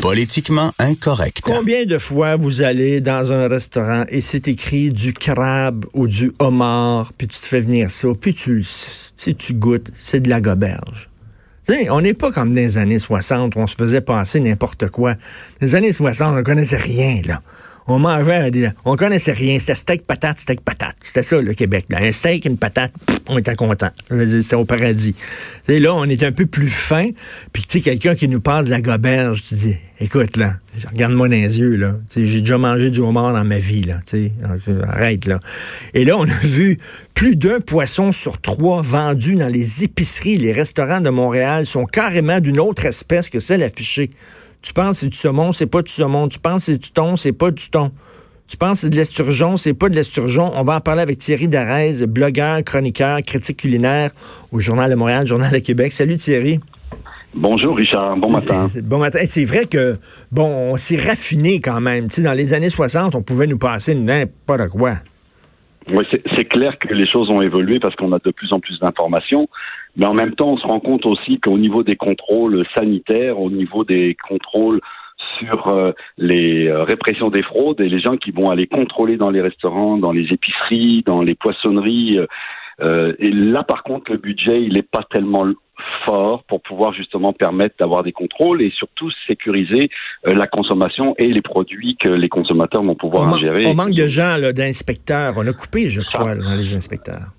Politiquement incorrect. Combien de fois vous allez dans un restaurant et c'est écrit du crabe ou du homard, puis tu te fais venir ça, puis tu, tu, tu goûtes, c'est de la goberge. on n'est pas comme dans les années 60 où on se faisait passer n'importe quoi. Dans les années 60, on ne connaissait rien, là on mangeait, on connaissait rien. C'était steak, patate, steak, patate. C'était ça, le Québec. Un steak, une patate, on était content. C'était au paradis. sais, là, on est un peu plus fin. Puis, tu sais, quelqu'un qui nous parle de la goberge, tu dis, écoute, là, regarde-moi dans les yeux, là. J'ai déjà mangé du homard dans ma vie, là. sais, arrête, là. Et là, on a vu plus d'un poisson sur trois vendu dans les épiceries. Les restaurants de Montréal sont carrément d'une autre espèce que celle affichée. Tu penses que c'est du saumon, c'est pas du saumon. Tu penses que c'est du thon, c'est pas du thon. Tu penses que c'est de l'esturgeon, c'est pas de l'esturgeon. On va en parler avec Thierry Darès, blogueur, chroniqueur, critique culinaire au Journal de Montréal, Journal de Québec. Salut Thierry. Bonjour Richard, bon matin. Bon matin. C'est vrai que, bon, on s'est raffiné quand même. Tu dans les années 60, on pouvait nous passer n'importe quoi. Oui, c'est clair que les choses ont évolué parce qu'on a de plus en plus d'informations. Mais en même temps, on se rend compte aussi qu'au niveau des contrôles sanitaires, au niveau des contrôles sur euh, les euh, répressions des fraudes et les gens qui vont aller contrôler dans les restaurants, dans les épiceries, dans les poissonneries. Euh, et là, par contre, le budget, il n'est pas tellement fort pour pouvoir justement permettre d'avoir des contrôles et surtout sécuriser la consommation et les produits que les consommateurs vont pouvoir ingérer. On manque de gens, d'inspecteurs. On a coupé, je crois, dans les inspecteurs.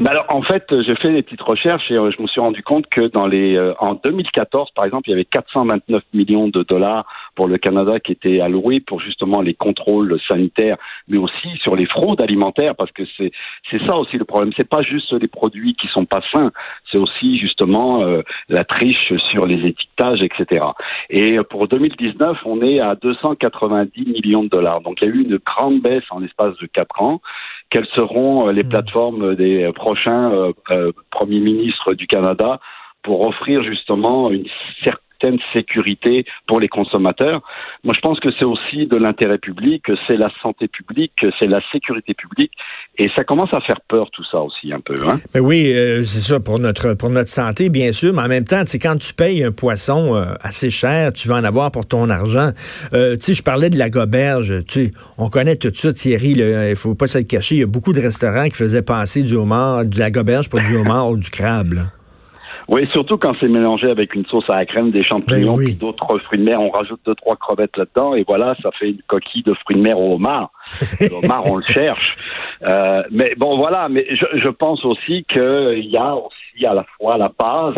Ben alors, en fait, j'ai fait des petites recherches et euh, je me suis rendu compte que dans les, euh, en 2014, par exemple, il y avait 429 millions de dollars pour le Canada qui étaient alloués pour justement les contrôles sanitaires, mais aussi sur les fraudes alimentaires, parce que c'est c'est ça aussi le problème. C'est pas juste les produits qui sont pas sains, c'est aussi justement euh, la triche sur les étiquetages, etc. Et pour 2019, on est à 290 millions de dollars. Donc il y a eu une grande baisse en l'espace de quatre ans quelles seront euh, les hmm. plateformes des euh, prochains euh, premiers ministres du Canada pour offrir justement une certaine sécurité pour les consommateurs. Moi, je pense que c'est aussi de l'intérêt public, c'est la santé publique, que c'est la sécurité publique, et ça commence à faire peur tout ça aussi un peu. Hein? Mais oui, euh, c'est ça pour notre pour notre santé, bien sûr, mais en même temps, quand tu payes un poisson euh, assez cher, tu vas en avoir pour ton argent. Euh, tu sais, je parlais de la goberge. Tu on connaît tout ça, Thierry. Il faut pas se le cacher. Il y a beaucoup de restaurants qui faisaient passer du homard, de la goberge pour du homard ou du crabe. Là. Oui, surtout quand c'est mélangé avec une sauce à la crème, des champignons, ben puis d'autres fruits de mer. On rajoute deux, trois crevettes là-dedans, et voilà, ça fait une coquille de fruits de mer au homard. le homard, on le cherche. Euh, mais bon, voilà. Mais je, je pense aussi qu'il y a aussi à la fois la base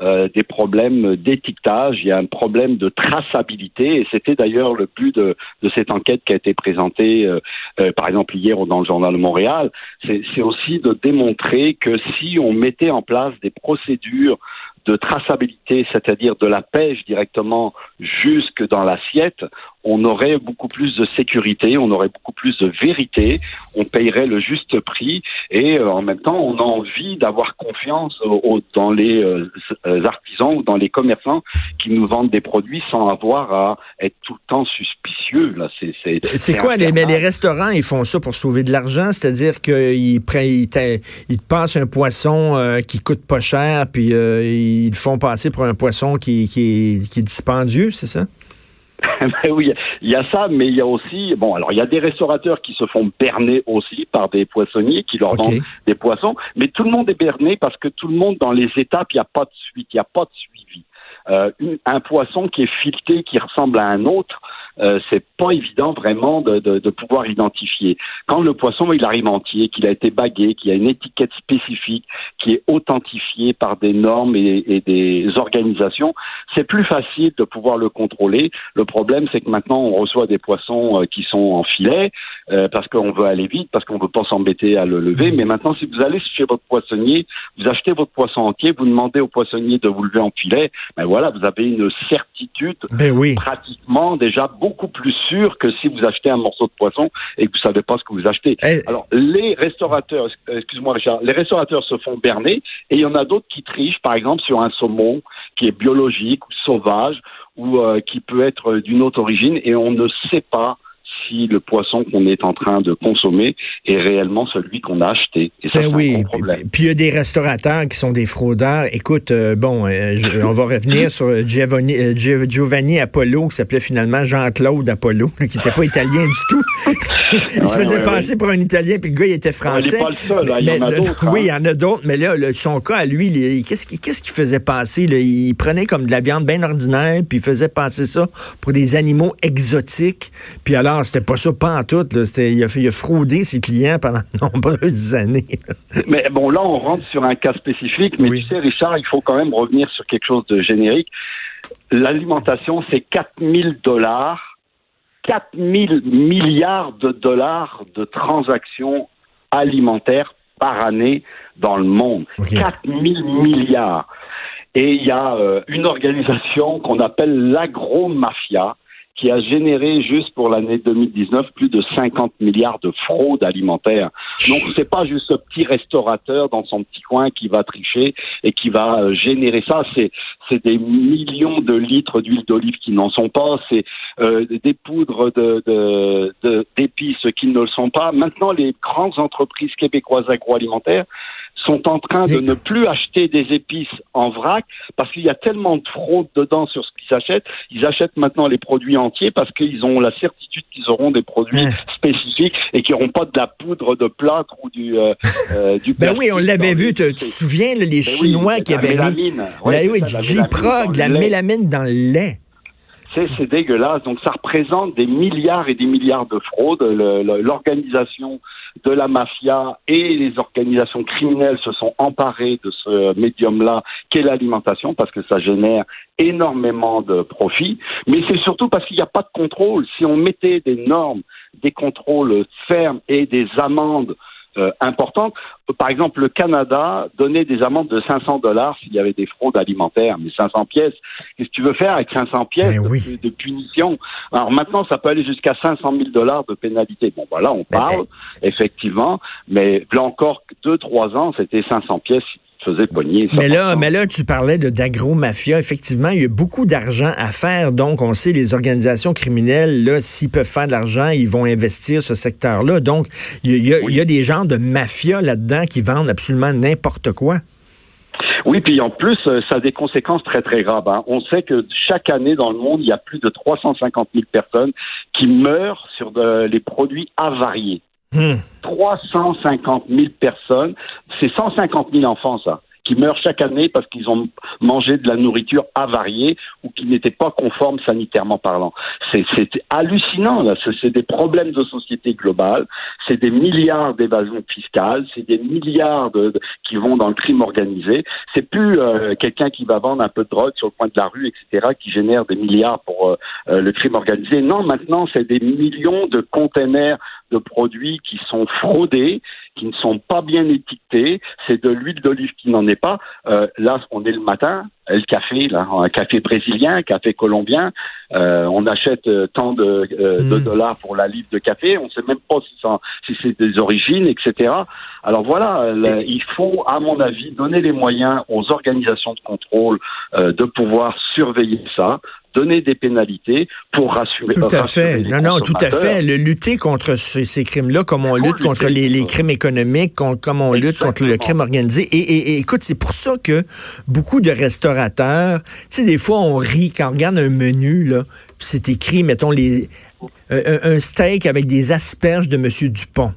euh, des problèmes d'étiquetage, il y a un problème de traçabilité, et c'était d'ailleurs le but de, de, cette enquête qui a été présentée, euh, euh, par exemple hier dans le journal de Montréal, c'est aussi de démontrer que si on mettait en place des procédures de traçabilité, c'est-à-dire de la pêche directement jusque dans l'assiette, on aurait beaucoup plus de sécurité, on aurait beaucoup plus de vérité, on payerait le juste prix et euh, en même temps, on a envie d'avoir confiance dans les euh, artisans ou dans les commerçants qui nous vendent des produits sans avoir à être tout le temps suspicieux. Là, c'est quoi les, mais les restaurants, ils font ça pour sauver de l'argent, c'est-à-dire qu'ils ils, ils, passent un poisson euh, qui coûte pas cher, puis ils le font passer pour un poisson qui, qui, qui est dispendieux, c'est ça? ben oui, il y a ça, mais il y a aussi, bon, alors il y a des restaurateurs qui se font berner aussi par des poissonniers qui leur donnent des poissons, mais tout le monde est berné parce que tout le monde dans les étapes, il n'y a pas de suite, il n'y a pas de suivi. Euh, un poisson qui est fileté, qui ressemble à un autre, euh, c'est pas évident vraiment de, de, de, pouvoir identifier. Quand le poisson il arrive entier, qu'il a été bagué, qu'il y a une étiquette spécifique qui est authentifiée par des normes et, et des organisations, c'est plus facile de pouvoir le contrôler. Le problème, c'est que maintenant on reçoit des poissons euh, qui sont en filet euh, parce qu'on veut aller vite, parce qu'on veut pas s'embêter à le lever. Mais maintenant, si vous allez chez votre poissonnier, vous achetez votre poisson entier, vous demandez au poissonnier de vous lever en filet, ben voilà, vous avez une certitude ben oui. pratiquement déjà beaucoup plus sûre que si vous achetez un morceau de poisson et que vous savez pas ce que vous achetez. Eh. Alors, les restaurateurs, excuse-moi Richard, les restaurateurs se font berner et il y en a d'autres qui trichent, par exemple sur un saumon qui est biologique ou sauvage ou euh, qui peut être d'une autre origine et on ne sait pas si le poisson qu'on est en train de consommer est réellement celui qu'on a acheté. Et ça, ben oui. un gros problème. Puis il y a des restaurateurs qui sont des fraudeurs. Écoute, euh, bon, euh, je- on va revenir sur Giovanni, euh, Gio- Giovanni Apollo, qui s'appelait finalement Jean-Claude Apollo, qui n'était pas italien du tout. il se faisait ouais, passer pour un Italien, puis le gars, il était français. pas le seul, hein, il y en a le- d'autres. Oui, il y hein. en a d'autres, mais là, le- son cas à lui, qu'est-ce qu'il faisait passer? là? Il prenait comme de la viande bien ordinaire, puis il faisait passer ça pour des animaux exotiques. Puis alors, c'était pas ça, pas en tout. Là. Il, a, fait- il a fraudé ses clients pendant de nombreuses années. Mais bon, là, on rentre sur un cas spécifique, mais Oui. tu sais, Richard, il faut quand même revenir sur quelque chose de générique. L'alimentation, c'est 4000 dollars, 4000 milliards de dollars de transactions alimentaires par année dans le monde. Ok. 4000 milliards. Et il y a euh, une organisation qu'on appelle l'agromafia qui a généré juste pour l'année 2019 plus de 50 milliards de fraude alimentaire. Donc c'est pas juste ce petit restaurateur dans son petit coin qui va tricher et qui va euh, générer ça. C'est c'est des millions de litres d'huile d'olive qui n'en sont pas. C'est euh, des poudres de de- de- d'épices qui ne le sont pas. Maintenant, les grandes entreprises québécoises agroalimentaires sont en train de ne plus acheter des épices en vrac parce qu'il y a tellement de fraude dedans sur ce qu'ils achètent. Ils achètent maintenant les produits entiers parce qu'ils ont la certitude qu'ils auront des produits spécifiques et qui n'auront pas de la poudre de plâtre ou du euh, euh, du Ben oui, on l'avait vu. Tu te souviens, les Ben oui, Chinois qui avaient mis mélamine. la- oui, du ça, la mélamine J-Prog, la mélamine dans le lait. C'est, dégueulasse. Donc, ça représente des milliards et des milliards de fraudes. L'organisation de la mafia et les organisations criminelles se sont emparées de ce médium-là qu'est l'alimentation parce que ça génère énormément de profits. Mais c'est surtout parce qu'il n'y a pas de contrôle. Si on mettait des normes, des contrôles fermes et des amendes euh, importantes. Par exemple, le Canada donnait des amendes de 500 dollars s'il y avait des fraudes alimentaires, mais 500 pièces. Qu'est-ce que tu veux faire avec 500 pièces de, punition? Alors maintenant, ça peut aller jusqu'à 500 000 dollars de pénalité. Bon, voilà, on parle effectivement, mais là encore deux trois ans, c'était 500 pièces pogner. Mais là, 100%. mais là, tu parlais de d'agro-mafia. Effectivement, il y a beaucoup d'argent à faire. Donc, on sait, les organisations criminelles, là, s'ils peuvent faire de l'argent, ils vont investir ce secteur-là. Donc, il y a, il y des gens de mafia là-dedans qui vendent absolument n'importe quoi. Oui, puis en plus, euh, ça a des conséquences très très graves. hein. On sait que chaque année dans le monde, il y a plus de 350 000 personnes qui meurent sur de- les produits avariés. Hmm. 350 000 personnes, c'est 150 000 enfants, ça, qui meurent chaque année parce qu'ils ont mangé de la nourriture avariée ou qui n'était pas conforme sanitairement parlant. C'est hallucinant, là. C'est- des problèmes de société globale, c'est des milliards d'évasions fiscales, c'est des milliards de, de- qui vont dans le crime organisé. C'est plus euh, quelqu'un qui va vendre un peu de drogue sur le coin de la rue, etc., qui génère des milliards pour euh, euh, le crime organisé. Non, maintenant, c'est des millions de containers de produits qui sont fraudés, qui ne sont pas bien étiquetés. C'est de l'huile d'olive qui n'en est pas. Euh, là, on est le matin, le café, là, un café brésilien, un café colombien. Euh, on achète euh, tant de, euh, de Mm. dollars pour la livre de café. On ne sait même pas si, ça- si c'est des origines, etc. Alors voilà, il faut, à mon avis, donner les moyens aux organisations de contrôle euh, de pouvoir surveiller ça, donner des pénalités pour rassurer. Tout à rassurer fait. les Non, non, tout à fait. Le lutter contre ces, ces crimes-là, comme on lutte contre les, crimes économiques, con- comme on lutte contre le crime organisé. Et, et- et écoute, c'est pour ça que beaucoup de restaurateurs, tu sais, des fois, on rit quand on regarde un menu, là, c'est écrit, mettons, les, un steak avec des asperges de Monsieur Dupont.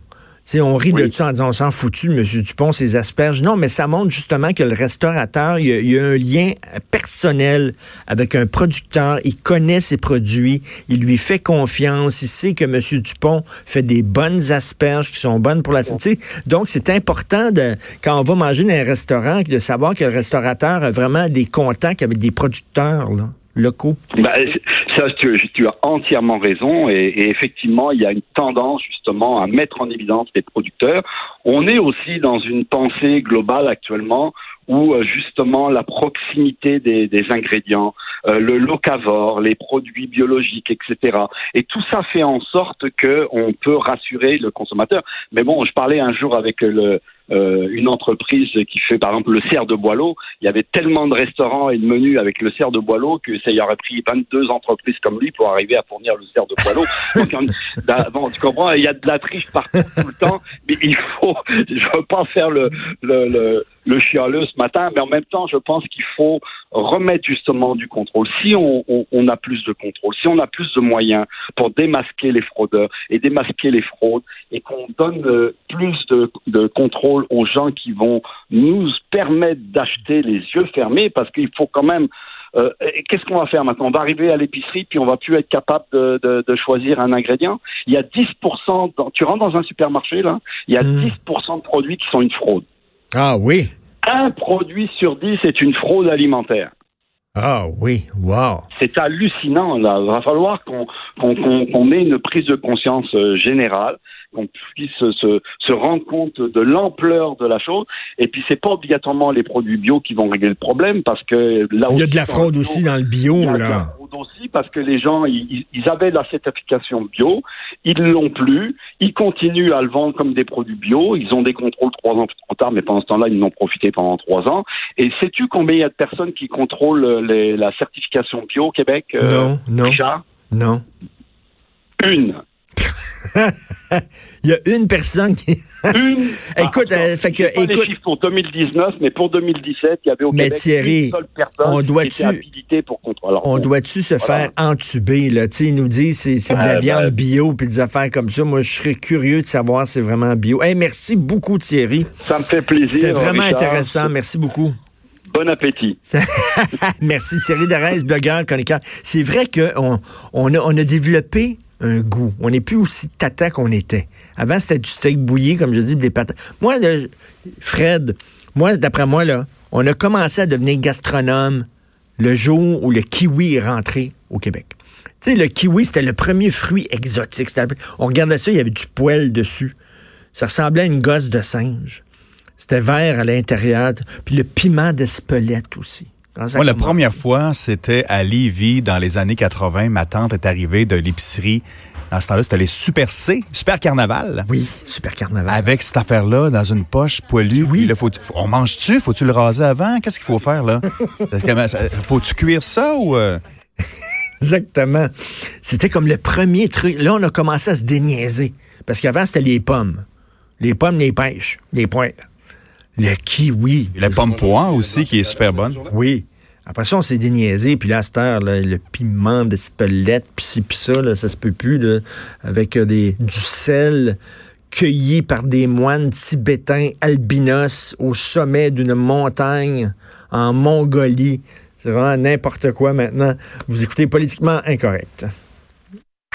On rit de ça en disant on s'en foutu, M. Dupont, ses asperges. Non, mais ça montre justement que le restaurateur, il y, a, un lien personnel avec un producteur. Il connaît ses produits, il lui fait confiance, il sait que M. Dupont fait des bonnes asperges qui sont bonnes pour la santé. Donc, c'est important de, quand on va manger dans un restaurant, de savoir que le restaurateur a vraiment des contacts avec des producteurs. Là locaux? Bah, tu, as entièrement raison. Et, effectivement, il y a une tendance justement à mettre en évidence les producteurs. On est aussi dans une pensée globale actuellement où euh, justement la proximité des, ingrédients, le locavore, les produits biologiques, etc. Et tout ça fait en sorte que on peut rassurer le consommateur. Mais bon, je parlais un jour avec le euh, une entreprise qui fait par exemple le cerf de Boileau, il y avait tellement de restaurants et de menus avec le cerf de Boileau que ça y aurait pris 22 entreprises comme lui pour arriver à fournir le cerf de Boileau. Donc, bon, tu comprends, il y a de la triche partout tout le temps, mais il faut, je veux pas faire le, le, le le chialeux ce matin, mais en même temps, je pense qu'il faut remettre justement du contrôle. Si on, on, a plus de contrôle, si on a plus de moyens pour démasquer les fraudeurs et démasquer les fraudes, et qu'on donne euh, plus de, de contrôle aux gens qui vont nous permettre d'acheter les yeux fermés, parce qu'il faut quand même euh, qu'est-ce qu'on va faire maintenant? On va arriver à l'épicerie puis on va plus être capable de, de, de choisir un ingrédient. Il y a 10%, dans, tu rentres dans un supermarché là, il y a 10% mmh. de produits qui sont une fraude. Ah oui. Un produit sur 10 est une fraude alimentaire. Ah oui, wow. C'est hallucinant. Là. Il va falloir qu'on qu'on ait une prise de conscience euh, générale qu'on puisse se, se, rendre compte de l'ampleur de la chose. Et puis, c'est pas obligatoirement les produits bio qui vont régler le problème parce que là Il y a de la fraude aussi dans le bio, il aussi parce que les gens, ils, avaient la certification bio, ils l'ont plus, ils continuent à le vendre comme des produits bio, ils ont des contrôles trois ans plus tard, mais pendant ce temps-là, ils n'ont profité pendant trois ans. Et sais-tu combien il y a de personnes qui contrôlent les, la certification bio au Québec? Euh, non, non. Non. Une. il y a une personne qui. une. écoute, euh, fait que, pas écoute. Les chiffres pour 2019, mais pour 2017, il y avait au mais Thierry, une seule personne on doit qui était pour contrôler. on doit-tu se faire entuber là? Tu sais, ils nous disent c'est c'est de la viande ben, bio puis des affaires comme ça. Moi, je serais curieux de savoir si c'est vraiment bio. Hey, merci beaucoup Thierry. Ça me fait plaisir. C'était vraiment intéressant. Merci beaucoup. Bon appétit. Merci Thierry Derez, blogueur, chroniqueur. C'est vrai qu'on on a, on a développé un goût. On n'est plus aussi tata qu'on était. Avant, c'était du steak bouilli, comme je dis, des patates. Moi, Fred, moi, d'après moi, là, on a commencé à devenir gastronome le jour où le kiwi est rentré au Québec. Tu sais, le kiwi, c'était le premier fruit exotique. On regardait ça, il y avait du poil dessus. Ça ressemblait à une gosse de singe. C'était vert à l'intérieur. Puis le piment d'Espelette aussi. Moi, la première fois, c'était à Lévis dans les années 80. Ma tante est arrivée de l'épicerie. À ce temps-là, c'était les Super C, Super Carnaval. Oui, Super Carnaval. Avec cette affaire-là dans une poche poilue. Oui. faut, on mange-tu? Faut-tu le raser avant? Qu'est-ce qu'il faut faire, là? Faut-tu cuire ça ou... Euh? Exactement. C'était comme le premier truc. Là, on a commencé à se déniaiser. Parce qu'avant, c'était les pommes. Les pommes, les pêches, les points. Le kiwi. la pomme poire aussi, qui est super bonne. Oui. Après ça, on s'est déniaisé, puis là, cette le piment d'Espelette, puis ci, puis ça, ça se peut plus, avec euh, du sel cueilli par des moines tibétains albinos au sommet d'une montagne en Mongolie. C'est vraiment n'importe quoi maintenant. Vous écoutez politiquement incorrect.